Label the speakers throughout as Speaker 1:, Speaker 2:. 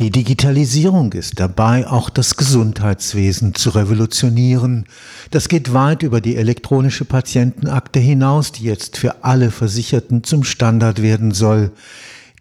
Speaker 1: Die Digitalisierung ist dabei, auch das Gesundheitswesen zu revolutionieren. Das geht weit über die elektronische Patientenakte hinaus, die jetzt für alle Versicherten zum Standard werden soll.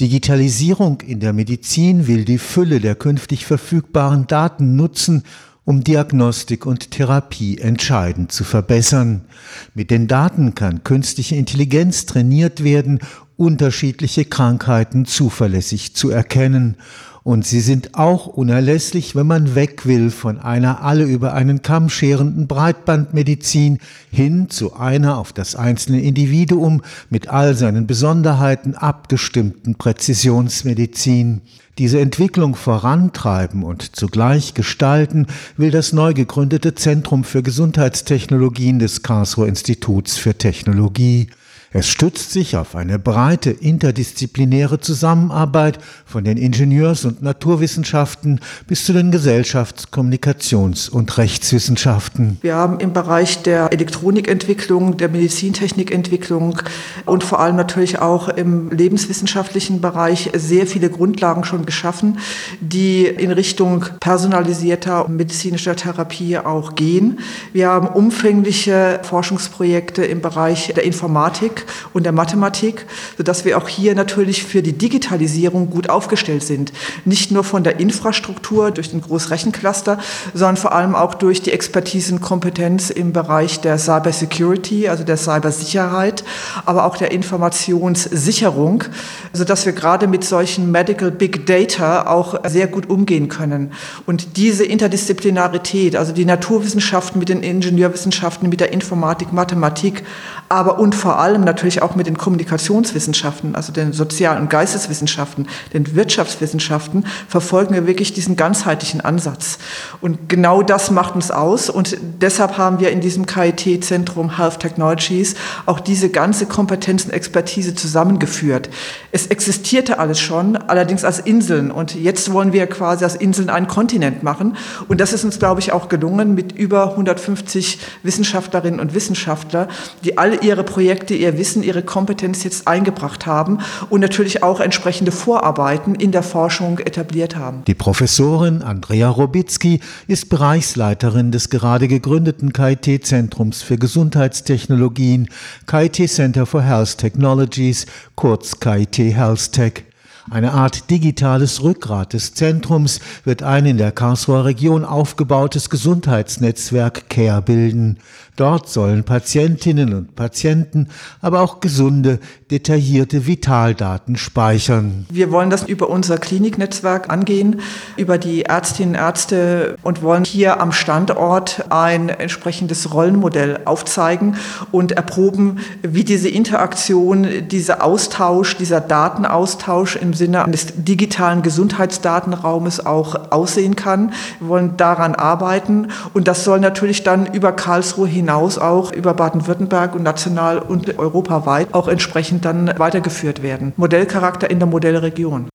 Speaker 1: Digitalisierung in der Medizin will die Fülle der künftig verfügbaren Daten nutzen, um Diagnostik und Therapie entscheidend zu verbessern. Mit den Daten kann künstliche Intelligenz trainiert werden, unterschiedliche Krankheiten zuverlässig zu erkennen und sie sind auch unerlässlich, wenn man weg will von einer alle über einen Kamm scherenden Breitbandmedizin hin zu einer auf das einzelne Individuum mit all seinen Besonderheiten abgestimmten Präzisionsmedizin. Diese Entwicklung vorantreiben und zugleich gestalten will das neu gegründete Zentrum für Gesundheitstechnologien des Karlsruher Instituts für Technologie. Es stützt sich auf eine breite interdisziplinäre Zusammenarbeit von den Ingenieurs- und Naturwissenschaften bis zu den Gesellschafts-, Kommunikations- und Rechtswissenschaften.
Speaker 2: Wir haben im Bereich der Elektronikentwicklung, der Medizintechnikentwicklung und vor allem natürlich auch im lebenswissenschaftlichen Bereich sehr viele Grundlagen schon geschaffen, die in Richtung personalisierter medizinischer Therapie auch gehen. Wir haben umfängliche Forschungsprojekte im Bereich der Informatik und der Mathematik, sodass wir auch hier natürlich für die Digitalisierung gut aufgestellt sind. Nicht nur von der Infrastruktur durch den Großrechencluster, sondern vor allem auch durch die Expertise und Kompetenz im Bereich der Cyber Security, also der Cybersicherheit, aber auch der Informationssicherung, sodass wir gerade mit solchen Medical Big Data auch sehr gut umgehen können. Und diese Interdisziplinarität, also die Naturwissenschaften mit den Ingenieurwissenschaften, mit der Informatik, Mathematik, aber und vor allem natürlich auch mit den Kommunikationswissenschaften, also den Sozial- und Geisteswissenschaften, den Wirtschaftswissenschaften, verfolgen wir wirklich diesen ganzheitlichen Ansatz. Und genau das macht uns aus. Und deshalb haben wir in diesem KIT-Zentrum Health Technologies auch diese ganze Kompetenz und Expertise zusammengeführt. Es existierte alles schon, allerdings als Inseln. Und jetzt wollen wir quasi als Inseln einen Kontinent machen. Und das ist uns, glaube ich, auch gelungen mit über 150 Wissenschaftlerinnen und Wissenschaftlern, die alle ihre Projekte, ihr Wissen, ihre Kompetenz jetzt eingebracht haben und natürlich auch entsprechende Vorarbeiten in der Forschung etabliert haben.
Speaker 1: Die Professorin Andrea Robitzky ist Bereichsleiterin des gerade gegründeten KIT-Zentrums für Gesundheitstechnologien, KIT Center for Health Technologies, kurz KIT Health Tech. Eine Art digitales Rückgrat des Zentrums wird ein in der Karlsruher Region aufgebautes Gesundheitsnetzwerk CARE bilden. Dort sollen Patientinnen und Patienten, aber auch gesunde, detaillierte Vitaldaten speichern.
Speaker 2: Wir wollen das über unser Kliniknetzwerk angehen, über die Ärztinnen und Ärzte und wollen hier am Standort ein entsprechendes Rollenmodell aufzeigen und erproben, wie diese Interaktion, dieser Austausch, dieser Datenaustausch im Sinne eines digitalen Gesundheitsdatenraumes auch aussehen kann. Wir wollen daran arbeiten und das soll natürlich dann über Karlsruhe hinaus auch über Baden-Württemberg und national und europaweit auch entsprechend dann weitergeführt werden. Modellcharakter in der Modellregion.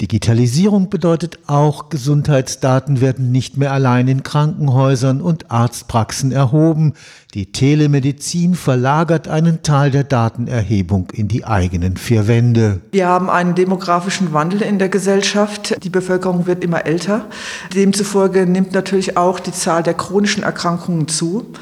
Speaker 1: Digitalisierung bedeutet auch, Gesundheitsdaten werden nicht mehr allein in Krankenhäusern und Arztpraxen erhoben. Die Telemedizin verlagert einen Teil der Datenerhebung in die eigenen vier Wände.
Speaker 2: Wir haben einen demografischen Wandel in der Gesellschaft. Die Bevölkerung wird immer älter. Demzufolge nimmt natürlich auch die Zahl der chronischen Erkrankungen zu.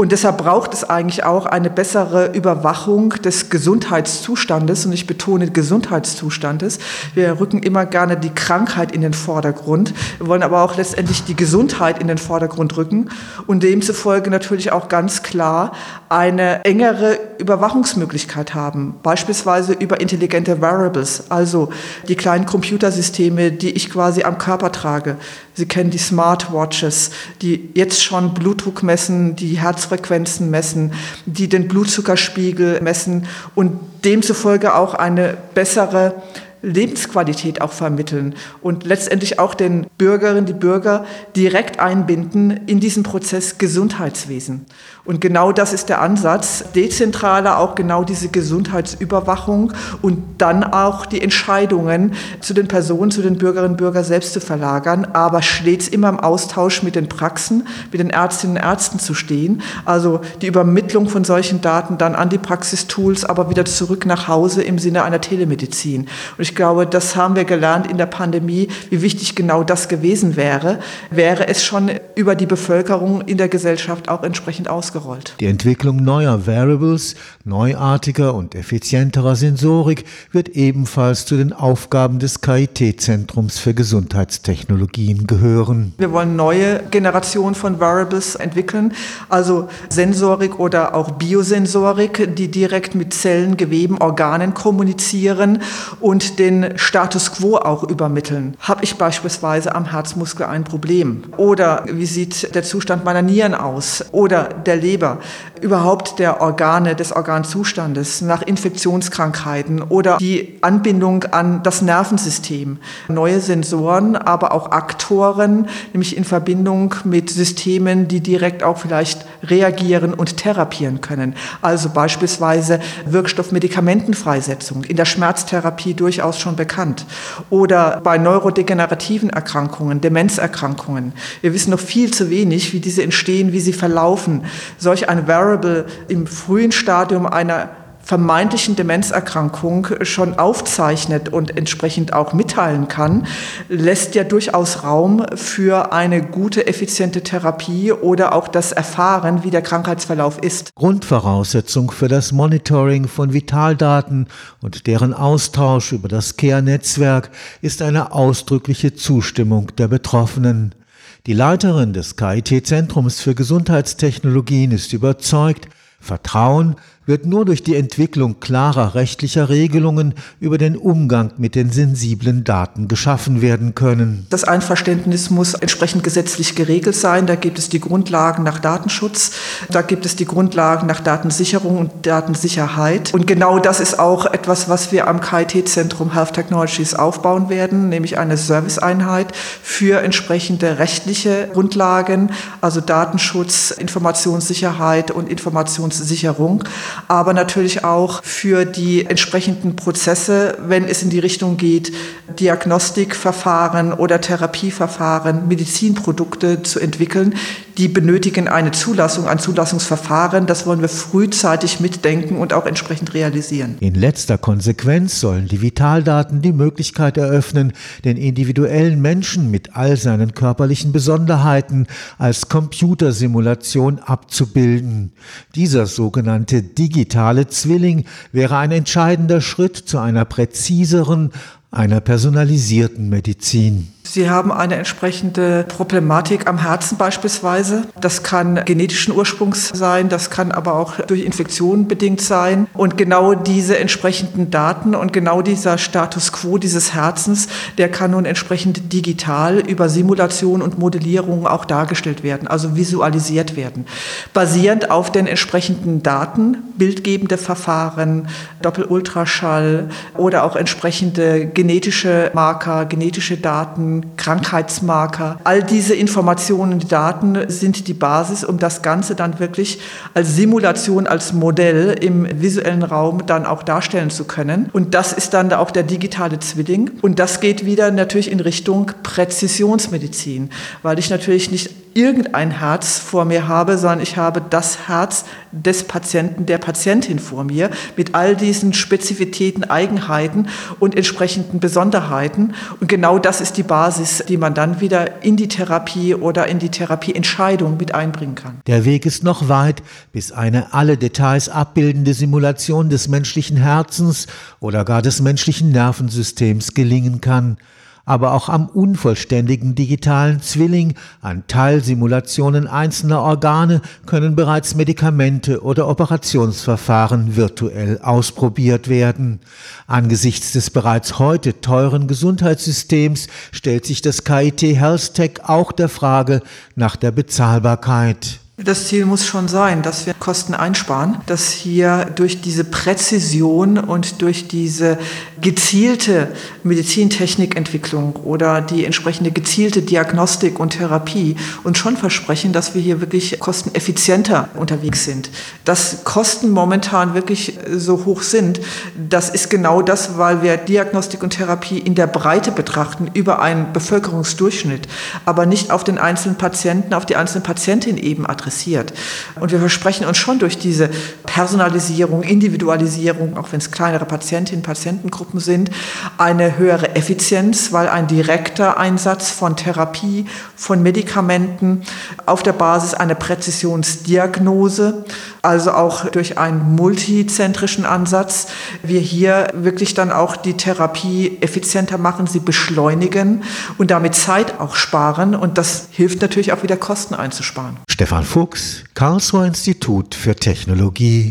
Speaker 2: Und deshalb braucht es eigentlich auch eine bessere Überwachung des Gesundheitszustandes. Und ich betone Gesundheitszustandes. Wir rücken immer gerne die Krankheit in den Vordergrund. Wir wollen aber auch letztendlich die Gesundheit in den Vordergrund rücken. Und demzufolge natürlich auch ganz klar eine engere Überwachungsmöglichkeit haben. Beispielsweise über intelligente Variables, also die kleinen Computersysteme, die ich quasi am Körper trage. Sie kennen die Smartwatches, die jetzt schon Blutdruck messen, die Herz Herzfrequenzen messen, die den Blutzuckerspiegel messen und demzufolge auch eine bessere Lebensqualität auch vermitteln und letztendlich auch den Bürgerinnen, die Bürger direkt einbinden in diesen Prozess Gesundheitswesen. Und genau das ist der Ansatz, dezentraler auch genau diese Gesundheitsüberwachung und dann auch die Entscheidungen zu den Personen, zu den Bürgerinnen und Bürgern selbst zu verlagern, aber stets immer im Austausch mit den Praxen, mit den Ärztinnen und Ärzten zu stehen. Also die Übermittlung von solchen Daten dann an die Praxistools, aber wieder zurück nach Hause im Sinne einer Telemedizin. Und ich ich glaube, das haben wir gelernt in der Pandemie, wie wichtig genau das gewesen wäre, wäre es schon über die Bevölkerung in der Gesellschaft auch entsprechend ausgerollt.
Speaker 1: Die Entwicklung neuer Variables, neuartiger und effizienterer Sensorik wird ebenfalls zu den Aufgaben des KIT-Zentrums für Gesundheitstechnologien gehören.
Speaker 2: Wir wollen neue Generationen von Variables entwickeln, also Sensorik oder auch Biosensorik, die direkt mit Zellen, Geweben, Organen kommunizieren und den Status quo auch übermitteln. Habe ich beispielsweise am Herzmuskel ein Problem? Oder wie sieht der Zustand meiner Nieren aus? Oder der Leber? Überhaupt der Organe, des Organzustandes nach Infektionskrankheiten oder die Anbindung an das Nervensystem. Neue Sensoren, aber auch Aktoren, nämlich in Verbindung mit Systemen, die direkt auch vielleicht reagieren und therapieren können. Also beispielsweise Wirkstoffmedikamentenfreisetzung, in der Schmerztherapie durchaus schon bekannt. Oder bei neurodegenerativen Erkrankungen, Demenzerkrankungen. Wir wissen noch viel zu wenig, wie diese entstehen, wie sie verlaufen. Solch ein Variable im frühen Stadium einer vermeintlichen Demenzerkrankung schon aufzeichnet und entsprechend auch mitteilen kann, lässt ja durchaus Raum für eine gute, effiziente Therapie oder auch das Erfahren, wie der Krankheitsverlauf ist.
Speaker 1: Grundvoraussetzung für das Monitoring von Vitaldaten und deren Austausch über das CARE-Netzwerk ist eine ausdrückliche Zustimmung der Betroffenen. Die Leiterin des KIT-Zentrums für Gesundheitstechnologien ist überzeugt, Vertrauen wird nur durch die Entwicklung klarer rechtlicher Regelungen über den Umgang mit den sensiblen Daten geschaffen werden können.
Speaker 2: Das Einverständnis muss entsprechend gesetzlich geregelt sein. Da gibt es die Grundlagen nach Datenschutz, da gibt es die Grundlagen nach Datensicherung und Datensicherheit. Und genau das ist auch etwas, was wir am KIT-Zentrum Health Technologies aufbauen werden, nämlich eine Serviceeinheit für entsprechende rechtliche Grundlagen, also Datenschutz, Informationssicherheit und Informationssicherung aber natürlich auch für die entsprechenden Prozesse, wenn es in die Richtung geht, Diagnostikverfahren oder Therapieverfahren, Medizinprodukte zu entwickeln, die benötigen eine Zulassung, ein Zulassungsverfahren. Das wollen wir frühzeitig mitdenken und auch entsprechend realisieren.
Speaker 1: In letzter Konsequenz sollen die Vitaldaten die Möglichkeit eröffnen, den individuellen Menschen mit all seinen körperlichen Besonderheiten als Computersimulation abzubilden. Dieser sogenannte digitale Zwilling wäre ein entscheidender Schritt zu einer präziseren, einer personalisierten Medizin.
Speaker 2: Sie haben eine entsprechende Problematik am Herzen beispielsweise. Das kann genetischen Ursprungs sein, das kann aber auch durch Infektionen bedingt sein. Und genau diese entsprechenden Daten und genau dieser Status quo dieses Herzens, der kann nun entsprechend digital über Simulation und Modellierung auch dargestellt werden, also visualisiert werden. Basierend auf den entsprechenden Daten, bildgebende Verfahren, Doppelultraschall oder auch entsprechende genetische Marker, genetische Daten, Krankheitsmarker. All diese Informationen, die Daten sind die Basis, um das Ganze dann wirklich als Simulation, als Modell im visuellen Raum dann auch darstellen zu können. Und das ist dann auch der digitale Zwilling. Und das geht wieder natürlich in Richtung Präzisionsmedizin, weil ich natürlich nicht irgendein Herz vor mir habe, sondern ich habe das Herz des Patienten, der Patientin vor mir mit all diesen Spezifitäten, Eigenheiten und entsprechenden Besonderheiten. Und genau das ist die Basis, die man dann wieder in die Therapie oder in die Therapieentscheidung mit einbringen kann.
Speaker 1: Der Weg ist noch weit, bis eine alle Details abbildende Simulation des menschlichen Herzens oder gar des menschlichen Nervensystems gelingen kann aber auch am unvollständigen digitalen Zwilling, an Teilsimulationen einzelner Organe können bereits Medikamente oder Operationsverfahren virtuell ausprobiert werden. Angesichts des bereits heute teuren Gesundheitssystems stellt sich das KIT Health Tech auch der Frage nach der Bezahlbarkeit.
Speaker 2: Das Ziel muss schon sein, dass wir Kosten einsparen, dass hier durch diese Präzision und durch diese gezielte Medizintechnikentwicklung oder die entsprechende gezielte Diagnostik und Therapie uns schon versprechen, dass wir hier wirklich kosteneffizienter unterwegs sind. Dass Kosten momentan wirklich so hoch sind, das ist genau das, weil wir Diagnostik und Therapie in der Breite betrachten, über einen Bevölkerungsdurchschnitt, aber nicht auf den einzelnen Patienten, auf die einzelne Patientin eben adressiert. Und wir versprechen uns schon durch diese Personalisierung, Individualisierung, auch wenn es kleinere Patientinnen, Patientengruppen sind, eine höhere Effizienz, weil ein direkter Einsatz von Therapie, von Medikamenten auf der Basis einer Präzisionsdiagnose, also auch durch einen multizentrischen Ansatz, wir hier wirklich dann auch die Therapie effizienter machen, sie beschleunigen und damit Zeit auch sparen. Und das hilft natürlich auch wieder Kosten einzusparen.
Speaker 1: Stefan Fuchs, Karlsruher Institut für Technologie